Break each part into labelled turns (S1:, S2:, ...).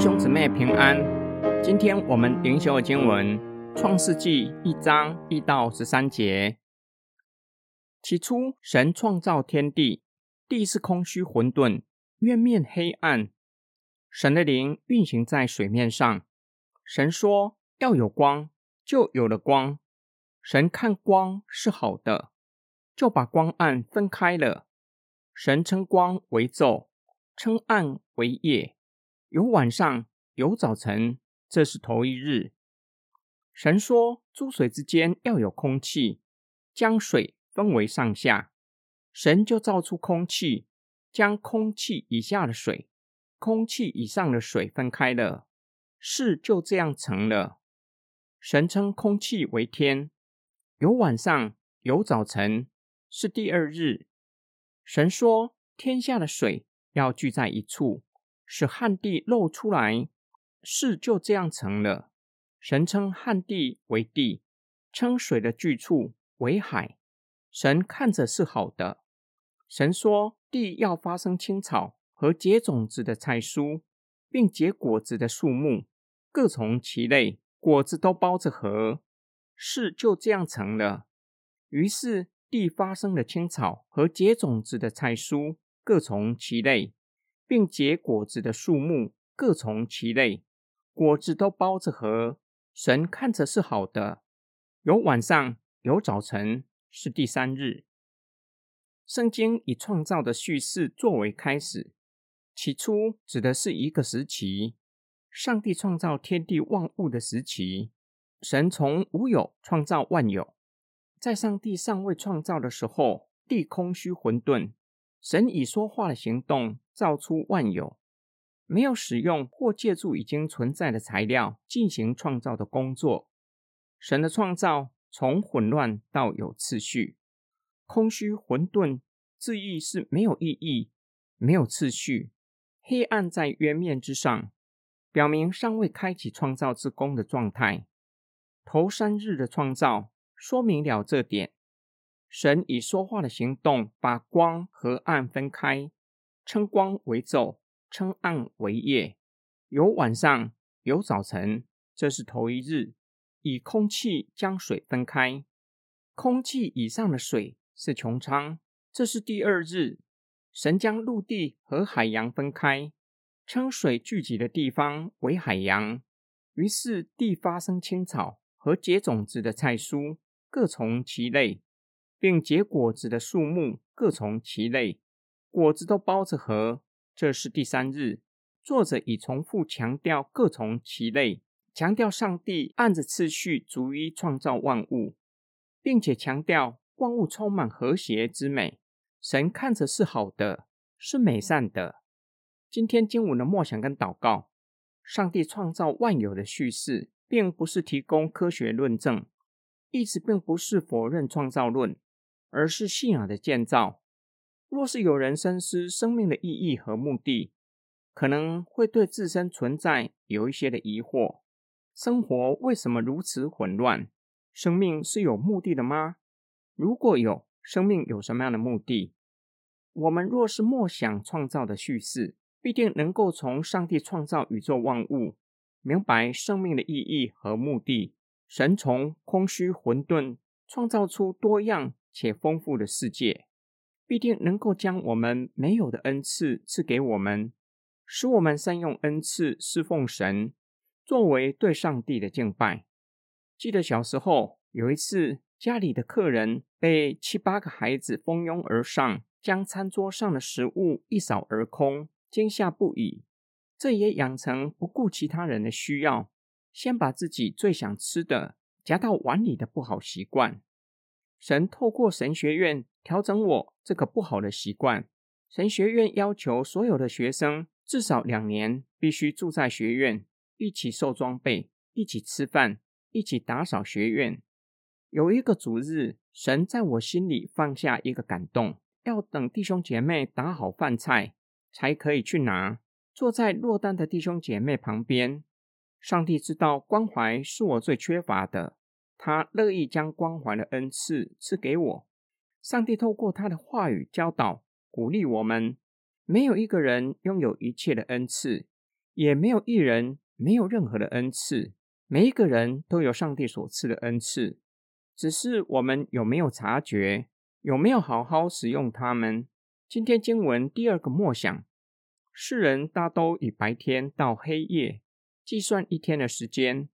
S1: 兄姊妹平安，今天我们灵修的经文《创世纪》一章一到十三节。起初，神创造天地，地是空虚混沌，月面黑暗。神的灵运行在水面上。神说：“要有光，就有了光。”神看光是好的，就把光暗分开了。神称光为昼，称暗为夜。有晚上，有早晨，这是头一日。神说：“诸水之间要有空气，将水分为上下。”神就造出空气，将空气以下的水、空气以上的水分开了。事就这样成了。神称空气为天。有晚上，有早晨，是第二日。神说：“天下的水要聚在一处。”使旱地露出来，事就这样成了。神称旱地为地，称水的聚处为海。神看着是好的。神说：地要发生青草和结种子的菜蔬，并结果子的树木，各从其类，果子都包着核。事就这样成了。于是地发生了青草和结种子的菜蔬，各从其类。并结果子的树木各从其类，果子都包着核。神看着是好的。有晚上，有早晨，是第三日。圣经以创造的叙事作为开始。起初指的是一个时期，上帝创造天地万物的时期。神从无有创造万有。在上帝尚未创造的时候，地空虚混沌。神以说话的行动造出万有，没有使用或借助已经存在的材料进行创造的工作。神的创造从混乱到有次序，空虚混沌，字义是没有意义、没有次序。黑暗在渊面之上，表明尚未开启创造之功的状态。头三日的创造说明了这点。神以说话的行动，把光和暗分开，称光为昼，称暗为夜。有晚上，有早晨，这是头一日。以空气将水分开，空气以上的水是穹苍，这是第二日。神将陆地和海洋分开，称水聚集的地方为海洋。于是地发生青草和结种子的菜蔬，各从其类。并结果子的树木各从其类，果子都包着核。这是第三日。作者已重复强调各从其类，强调上帝按着次序逐一创造万物，并且强调万物充满和谐之美。神看着是好的，是美善的。今天经文的默想跟祷告，上帝创造万有的叙事，并不是提供科学论证，意思并不是否认创造论。而是信仰的建造。若是有人深思生命的意义和目的，可能会对自身存在有一些的疑惑：生活为什么如此混乱？生命是有目的的吗？如果有，生命有什么样的目的？我们若是默想创造的叙事，必定能够从上帝创造宇宙万物，明白生命的意义和目的。神从空虚混沌创造出多样。且丰富的世界，必定能够将我们没有的恩赐赐给我们，使我们善用恩赐侍奉神，作为对上帝的敬拜。记得小时候有一次，家里的客人被七八个孩子蜂拥而上，将餐桌上的食物一扫而空，惊吓不已。这也养成不顾其他人的需要，先把自己最想吃的夹到碗里的不好习惯。神透过神学院调整我这个不好的习惯。神学院要求所有的学生至少两年必须住在学院，一起受装备，一起吃饭，一起打扫学院。有一个主日，神在我心里放下一个感动，要等弟兄姐妹打好饭菜才可以去拿。坐在落单的弟兄姐妹旁边，上帝知道关怀是我最缺乏的。他乐意将关怀的恩赐赐给我。上帝透过他的话语教导、鼓励我们。没有一个人拥有一切的恩赐，也没有一人没有任何的恩赐，每一个人都有上帝所赐的恩赐，只是我们有没有察觉，有没有好好使用它们？今天经文第二个默想，世人大都以白天到黑夜计算一天的时间，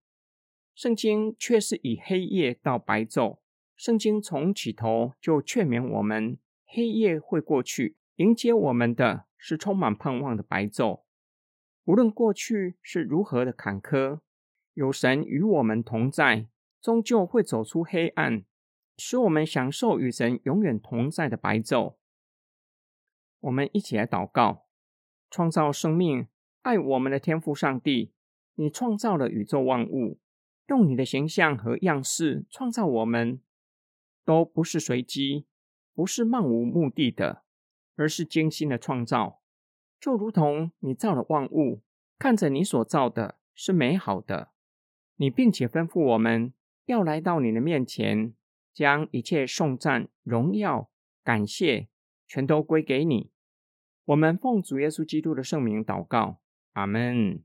S1: 圣经却是以黑夜到白昼。圣经从起头就劝勉我们，黑夜会过去，迎接我们的是充满盼望的白昼。无论过去是如何的坎坷，有神与我们同在，终究会走出黑暗，使我们享受与神永远同在的白昼。我们一起来祷告：创造生命、爱我们的天父上帝，你创造了宇宙万物，用你的形象和样式创造我们。都不是随机，不是漫无目的的，而是精心的创造。就如同你造了万物，看着你所造的是美好的，你并且吩咐我们要来到你的面前，将一切颂赞、荣耀、感谢全都归给你。我们奉主耶稣基督的圣名祷告，阿门。